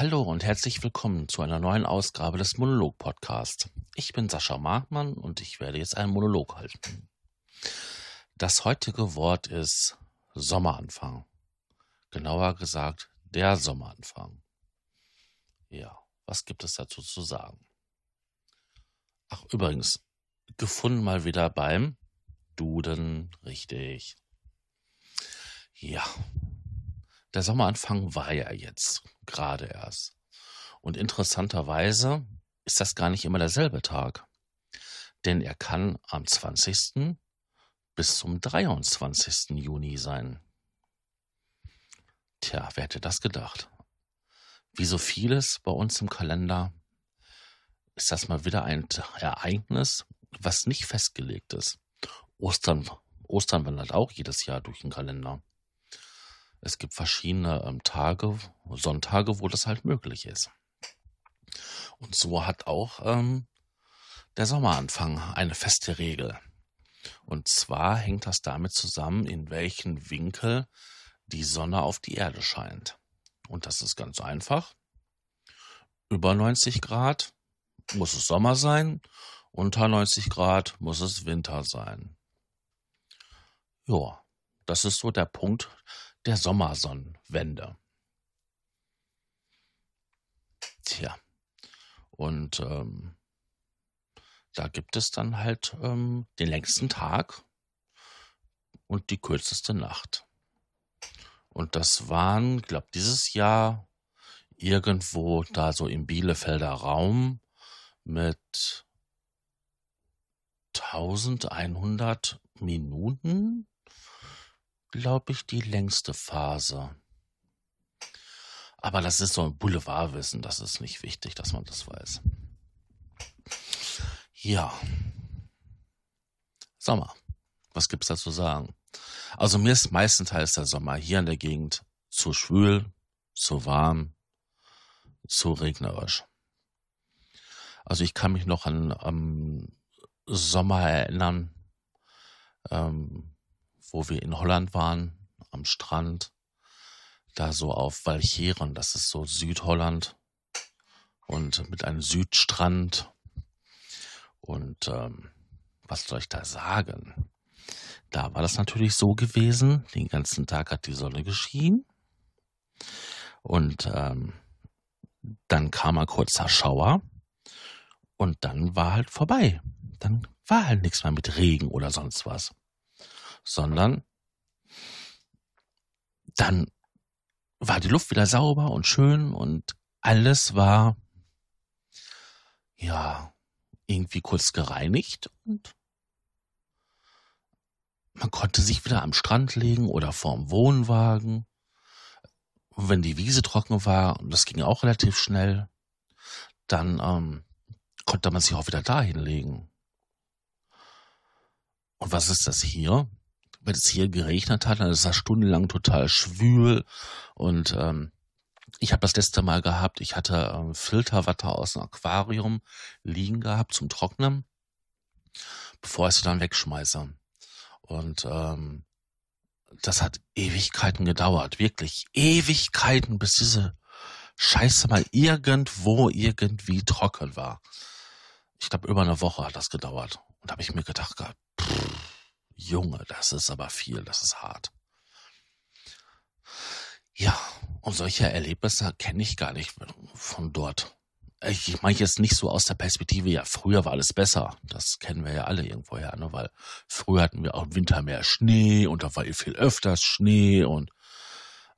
Hallo und herzlich willkommen zu einer neuen Ausgabe des Monolog Podcasts. Ich bin Sascha Markmann und ich werde jetzt einen Monolog halten. Das heutige Wort ist Sommeranfang. Genauer gesagt, der Sommeranfang. Ja, was gibt es dazu zu sagen? Ach, übrigens, gefunden mal wieder beim Duden, richtig. Ja, der Sommeranfang war ja jetzt gerade erst. Und interessanterweise ist das gar nicht immer derselbe Tag. Denn er kann am 20. bis zum 23. Juni sein. Tja, wer hätte das gedacht? Wie so vieles bei uns im Kalender ist das mal wieder ein Ereignis, was nicht festgelegt ist. Ostern, Ostern wandert auch jedes Jahr durch den Kalender. Es gibt verschiedene ähm, Tage, Sonntage, wo das halt möglich ist. Und so hat auch ähm, der Sommeranfang eine feste Regel. Und zwar hängt das damit zusammen, in welchen Winkel die Sonne auf die Erde scheint. Und das ist ganz einfach. Über 90 Grad muss es Sommer sein, unter 90 Grad muss es Winter sein. Ja, das ist so der Punkt, der Sommersonnenwende. Tja, und ähm, da gibt es dann halt ähm, den längsten Tag und die kürzeste Nacht. Und das waren, glaube dieses Jahr irgendwo da so im Bielefelder Raum mit 1100 Minuten glaube ich, die längste Phase. Aber das ist so ein Boulevardwissen, das ist nicht wichtig, dass man das weiß. Ja. Sommer. Was gibt's da zu sagen? Also mir ist meistenteils der Sommer hier in der Gegend zu schwül, zu warm, zu regnerisch. Also ich kann mich noch an am Sommer erinnern, ähm, wo wir in Holland waren, am Strand, da so auf Walcheren, das ist so Südholland und mit einem Südstrand. Und ähm, was soll ich da sagen? Da war das natürlich so gewesen, den ganzen Tag hat die Sonne geschienen und ähm, dann kam ein kurzer Schauer und dann war halt vorbei. Dann war halt nichts mehr mit Regen oder sonst was sondern dann war die Luft wieder sauber und schön und alles war ja irgendwie kurz gereinigt und man konnte sich wieder am Strand legen oder vorm Wohnwagen. Wenn die Wiese trocken war, und das ging auch relativ schnell, dann ähm, konnte man sich auch wieder dahin legen. Und was ist das hier? Wenn es hier geregnet hat, dann ist das stundenlang total schwül und ähm, ich habe das letzte Mal gehabt, ich hatte ähm, Filterwasser aus dem Aquarium liegen gehabt zum Trocknen, bevor ich sie dann wegschmeiße. Und ähm, das hat Ewigkeiten gedauert, wirklich Ewigkeiten, bis diese Scheiße mal irgendwo irgendwie trocken war. Ich glaube, über eine Woche hat das gedauert. Und da habe ich mir gedacht, pff, Junge, das ist aber viel, das ist hart. Ja, und solche Erlebnisse kenne ich gar nicht von dort. Ich meine jetzt nicht so aus der Perspektive, ja, früher war alles besser. Das kennen wir ja alle irgendwoher, ne? weil früher hatten wir auch im Winter mehr Schnee und da war viel öfters Schnee und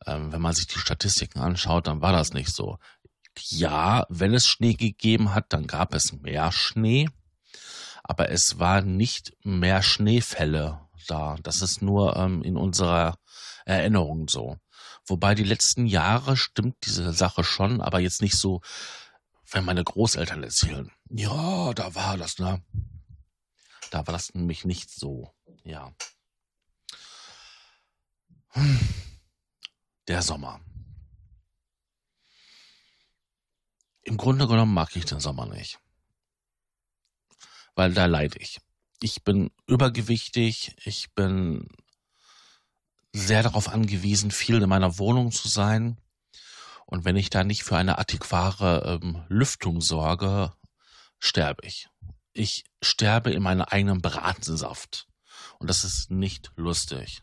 ähm, wenn man sich die Statistiken anschaut, dann war das nicht so. Ja, wenn es Schnee gegeben hat, dann gab es mehr Schnee, aber es war nicht mehr Schneefälle da. Das ist nur ähm, in unserer Erinnerung so. Wobei die letzten Jahre stimmt diese Sache schon, aber jetzt nicht so, wenn meine Großeltern erzählen. Ja, da war das, ne? Da war das nämlich nicht so, ja. Der Sommer. Im Grunde genommen mag ich den Sommer nicht weil da leide ich. Ich bin übergewichtig, ich bin sehr darauf angewiesen, viel in meiner Wohnung zu sein. Und wenn ich da nicht für eine adäquare ähm, Lüftung sorge, sterbe ich. Ich sterbe in meinem eigenen Bratensaft. Und das ist nicht lustig.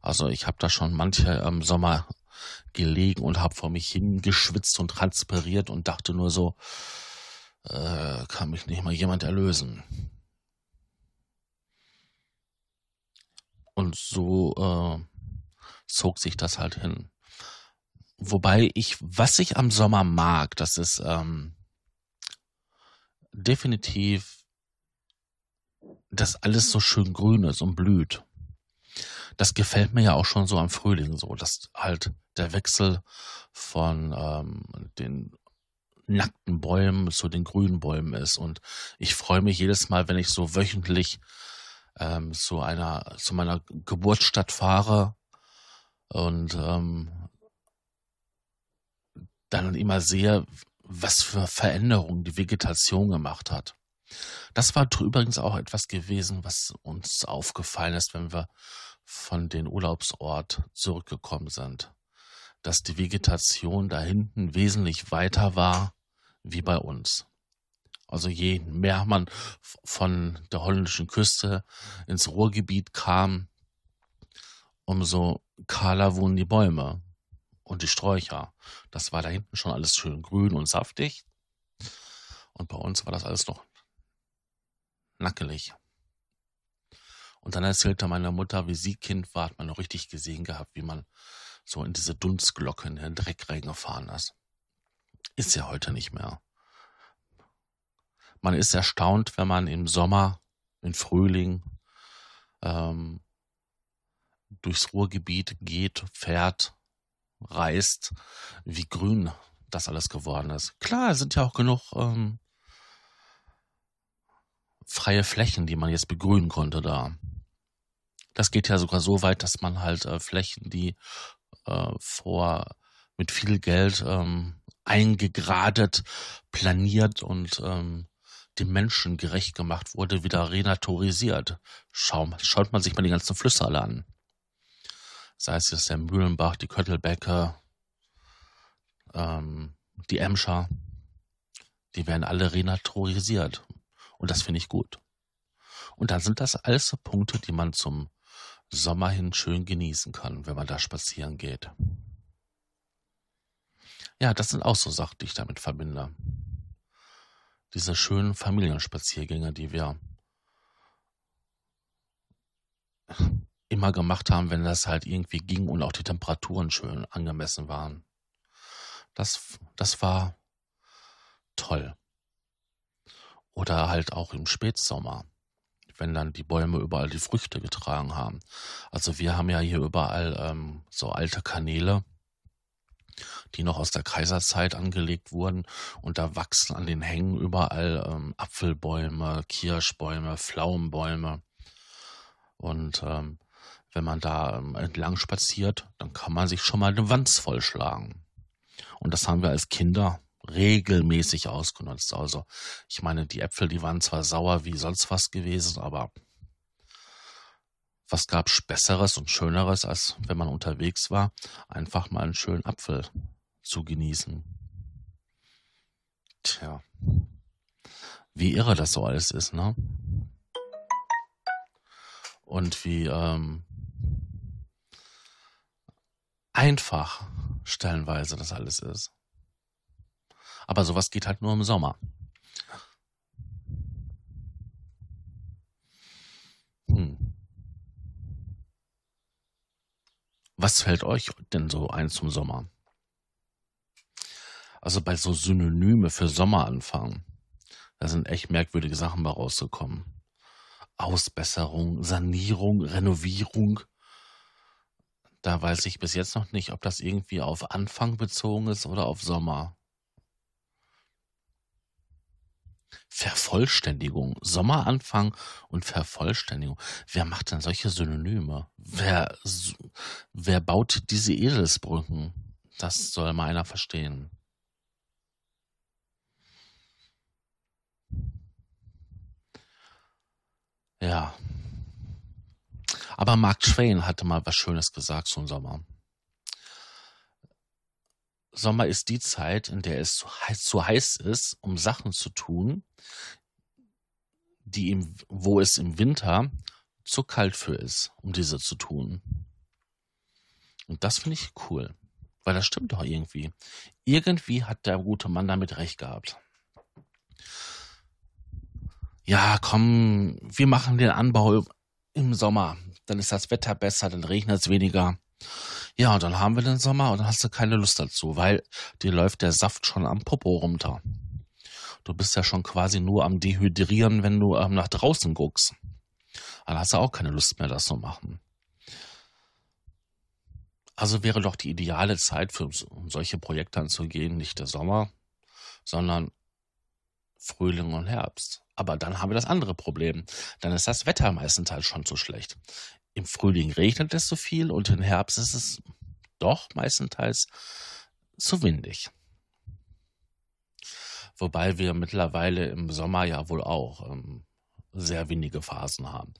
Also ich habe da schon manche im Sommer gelegen und habe vor mich hingeschwitzt und transpiriert und dachte nur so, äh, kann mich nicht mal jemand erlösen. Und so äh, zog sich das halt hin. Wobei ich, was ich am Sommer mag, das ist ähm, definitiv, dass alles so schön grün ist und blüht. Das gefällt mir ja auch schon so am Frühling so, dass halt der Wechsel von ähm, den nackten Bäumen zu den grünen Bäumen ist. Und ich freue mich jedes Mal, wenn ich so wöchentlich ähm, zu einer, zu meiner Geburtsstadt fahre und ähm, dann immer sehe, was für Veränderungen die Vegetation gemacht hat. Das war übrigens auch etwas gewesen, was uns aufgefallen ist, wenn wir von den Urlaubsort zurückgekommen sind, dass die Vegetation da hinten wesentlich weiter war wie bei uns. Also je mehr man von der holländischen Küste ins Ruhrgebiet kam, umso kahler wurden die Bäume und die Sträucher. Das war da hinten schon alles schön grün und saftig. Und bei uns war das alles noch nackelig. Und dann erzählte meine Mutter, wie sie Kind war, hat man noch richtig gesehen gehabt, wie man so in diese Dunstglocke in den Dreck reingefahren ist. Ist ja heute nicht mehr. Man ist erstaunt, wenn man im Sommer, im Frühling ähm, durchs Ruhrgebiet geht, fährt, reist, wie grün das alles geworden ist. Klar, es sind ja auch genug ähm, freie Flächen, die man jetzt begrünen konnte da. Das geht ja sogar so weit, dass man halt äh, Flächen, die äh, vor mit viel Geld ähm, eingegradet, planiert und ähm, dem Menschen gerecht gemacht wurde, wieder renaturisiert. Schau, schaut man sich mal die ganzen Flüsse alle an. Sei es jetzt der Mühlenbach, die Köttelbecke, ähm, die Emscher, die werden alle renaturisiert. Und das finde ich gut. Und dann sind das alles so Punkte, die man zum Sommer hin schön genießen kann, wenn man da spazieren geht. Ja, das sind auch so Sachen, die ich damit verbinde. Diese schönen Familienspaziergänge, die wir immer gemacht haben, wenn das halt irgendwie ging und auch die Temperaturen schön angemessen waren. Das, das war toll. Oder halt auch im Spätsommer wenn dann die Bäume überall die Früchte getragen haben. Also wir haben ja hier überall ähm, so alte Kanäle, die noch aus der Kaiserzeit angelegt wurden und da wachsen an den Hängen überall ähm, Apfelbäume, Kirschbäume, Pflaumenbäume und ähm, wenn man da ähm, entlang spaziert, dann kann man sich schon mal eine Wanz vollschlagen. Und das haben wir als Kinder regelmäßig ausgenutzt. Also ich meine, die Äpfel, die waren zwar sauer wie sonst was gewesen, aber was gab's Besseres und Schöneres, als wenn man unterwegs war, einfach mal einen schönen Apfel zu genießen. Tja, wie irre das so alles ist, ne? Und wie ähm, einfach stellenweise das alles ist. Aber sowas geht halt nur im Sommer. Hm. Was fällt euch denn so ein zum Sommer? Also bei so Synonyme für Sommeranfang, da sind echt merkwürdige Sachen bei rausgekommen. Ausbesserung, Sanierung, Renovierung. Da weiß ich bis jetzt noch nicht, ob das irgendwie auf Anfang bezogen ist oder auf Sommer. Vervollständigung. Sommeranfang und Vervollständigung. Wer macht denn solche Synonyme? Wer, wer baut diese Edelsbrücken? Das soll mal einer verstehen. Ja. Aber Mark Twain hatte mal was Schönes gesagt zum Sommer. Sommer ist die Zeit, in der es zu heiß, zu heiß ist, um Sachen zu tun, die im, wo es im Winter zu kalt für ist, um diese zu tun. Und das finde ich cool. Weil das stimmt doch irgendwie. Irgendwie hat der gute Mann damit recht gehabt. Ja, komm, wir machen den Anbau im Sommer. Dann ist das Wetter besser, dann regnet es weniger. Ja, und dann haben wir den Sommer und dann hast du keine Lust dazu, weil dir läuft der Saft schon am Popo runter. Du bist ja schon quasi nur am Dehydrieren, wenn du ähm, nach draußen guckst. Dann hast du auch keine Lust mehr, das zu machen. Also wäre doch die ideale Zeit für um solche Projekte anzugehen, nicht der Sommer, sondern Frühling und Herbst. Aber dann haben wir das andere Problem. Dann ist das Wetter meistens halt schon zu schlecht. Im Frühling regnet es so viel und im Herbst ist es doch meistenteils zu windig. Wobei wir mittlerweile im Sommer ja wohl auch ähm, sehr windige Phasen haben.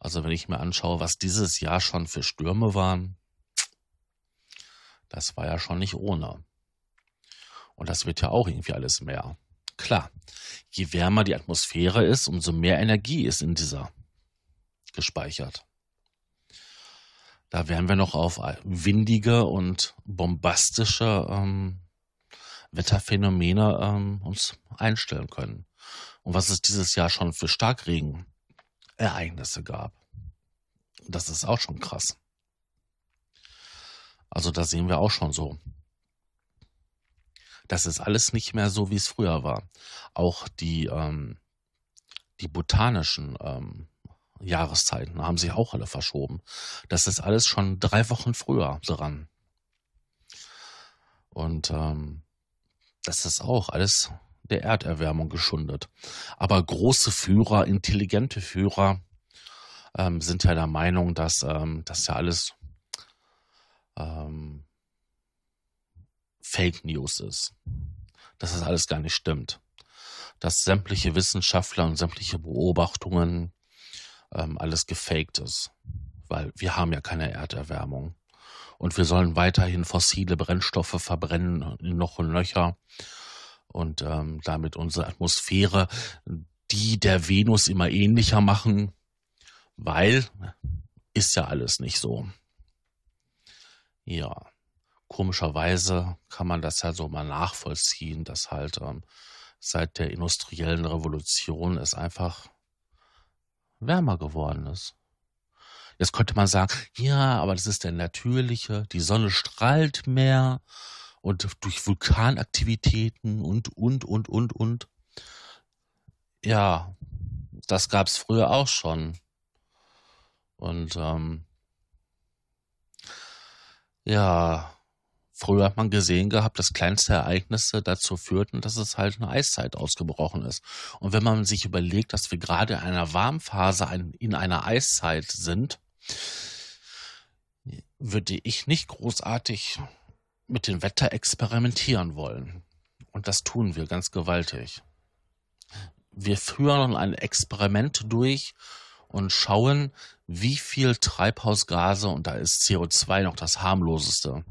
Also wenn ich mir anschaue, was dieses Jahr schon für Stürme waren, das war ja schon nicht ohne. Und das wird ja auch irgendwie alles mehr. Klar, je wärmer die Atmosphäre ist, umso mehr Energie ist in dieser gespeichert. Da werden wir noch auf windige und bombastische ähm, Wetterphänomene ähm, uns einstellen können. Und was es dieses Jahr schon für Starkregenereignisse gab. Das ist auch schon krass. Also da sehen wir auch schon so. Das ist alles nicht mehr so, wie es früher war. Auch die, ähm, die botanischen ähm, Jahreszeiten haben sich auch alle verschoben. Das ist alles schon drei Wochen früher dran. Und ähm, das ist auch alles der Erderwärmung geschundet. Aber große Führer, intelligente Führer ähm, sind ja der Meinung, dass ähm, das ja alles ähm, Fake News ist. Dass das alles gar nicht stimmt. Dass sämtliche Wissenschaftler und sämtliche Beobachtungen ähm, alles gefaked ist. Weil wir haben ja keine Erderwärmung. Und wir sollen weiterhin fossile Brennstoffe verbrennen in noch und Löcher und ähm, damit unsere Atmosphäre die der Venus immer ähnlicher machen, weil ist ja alles nicht so. Ja, komischerweise kann man das ja so mal nachvollziehen, dass halt ähm, seit der industriellen Revolution es einfach wärmer geworden ist. Jetzt könnte man sagen, ja, aber das ist der natürliche, die Sonne strahlt mehr und durch Vulkanaktivitäten und, und, und, und, und. Ja, das gab's früher auch schon. Und ähm, ja, früher hat man gesehen gehabt, dass kleinste Ereignisse dazu führten, dass es halt eine Eiszeit ausgebrochen ist. Und wenn man sich überlegt, dass wir gerade in einer Warmphase in einer Eiszeit sind, würde ich nicht großartig mit dem Wetter experimentieren wollen. Und das tun wir ganz gewaltig. Wir führen ein Experiment durch und schauen, wie viel Treibhausgase, und da ist CO2 noch das harmloseste.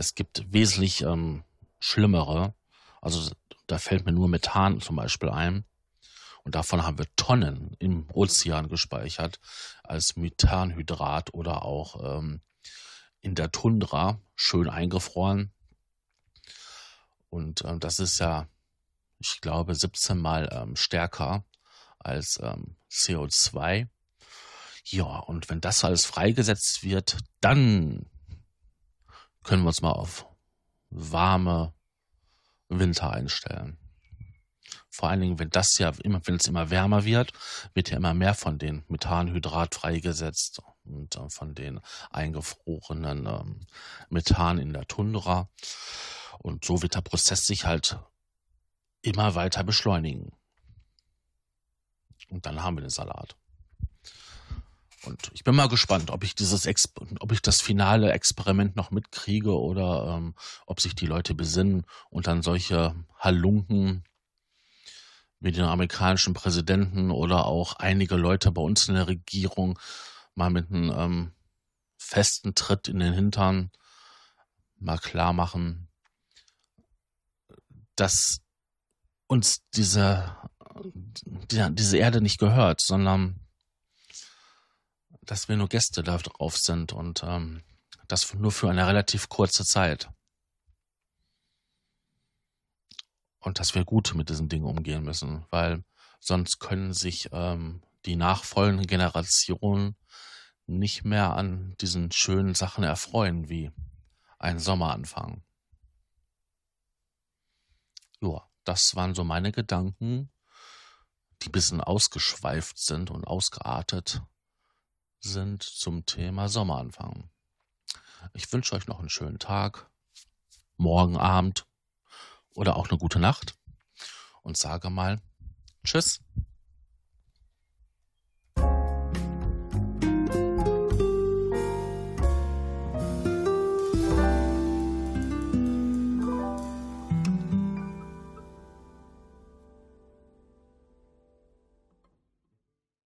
Es gibt wesentlich ähm, schlimmere. Also da fällt mir nur Methan zum Beispiel ein. Und davon haben wir Tonnen im Ozean gespeichert als Methanhydrat oder auch ähm, in der Tundra schön eingefroren. Und ähm, das ist ja, ich glaube, 17 mal ähm, stärker als ähm, CO2. Ja, und wenn das alles freigesetzt wird, dann können wir uns mal auf warme Winter einstellen. Vor allen Dingen, wenn das ja immer, wenn es immer wärmer wird, wird ja immer mehr von den Methanhydrat freigesetzt und äh, von den eingefrorenen ähm, Methan in der Tundra. Und so wird der Prozess sich halt immer weiter beschleunigen. Und dann haben wir den Salat. Und ich bin mal gespannt, ob ich dieses, Ex ob ich das finale Experiment noch mitkriege oder ähm, ob sich die Leute besinnen und dann solche Halunken wie den amerikanischen Präsidenten oder auch einige Leute bei uns in der Regierung mal mit einem ähm, festen Tritt in den Hintern mal klar machen, dass uns diese, diese Erde nicht gehört, sondern dass wir nur Gäste da drauf sind und ähm, das nur für eine relativ kurze Zeit. Und dass wir gut mit diesen Dingen umgehen müssen, weil sonst können sich ähm, die nachfolgenden Generationen nicht mehr an diesen schönen Sachen erfreuen, wie ein Sommeranfang. Ja, das waren so meine Gedanken, die ein bisschen ausgeschweift sind und ausgeartet sind zum Thema Sommeranfang. Ich wünsche euch noch einen schönen Tag, morgen Abend oder auch eine gute Nacht und sage mal Tschüss.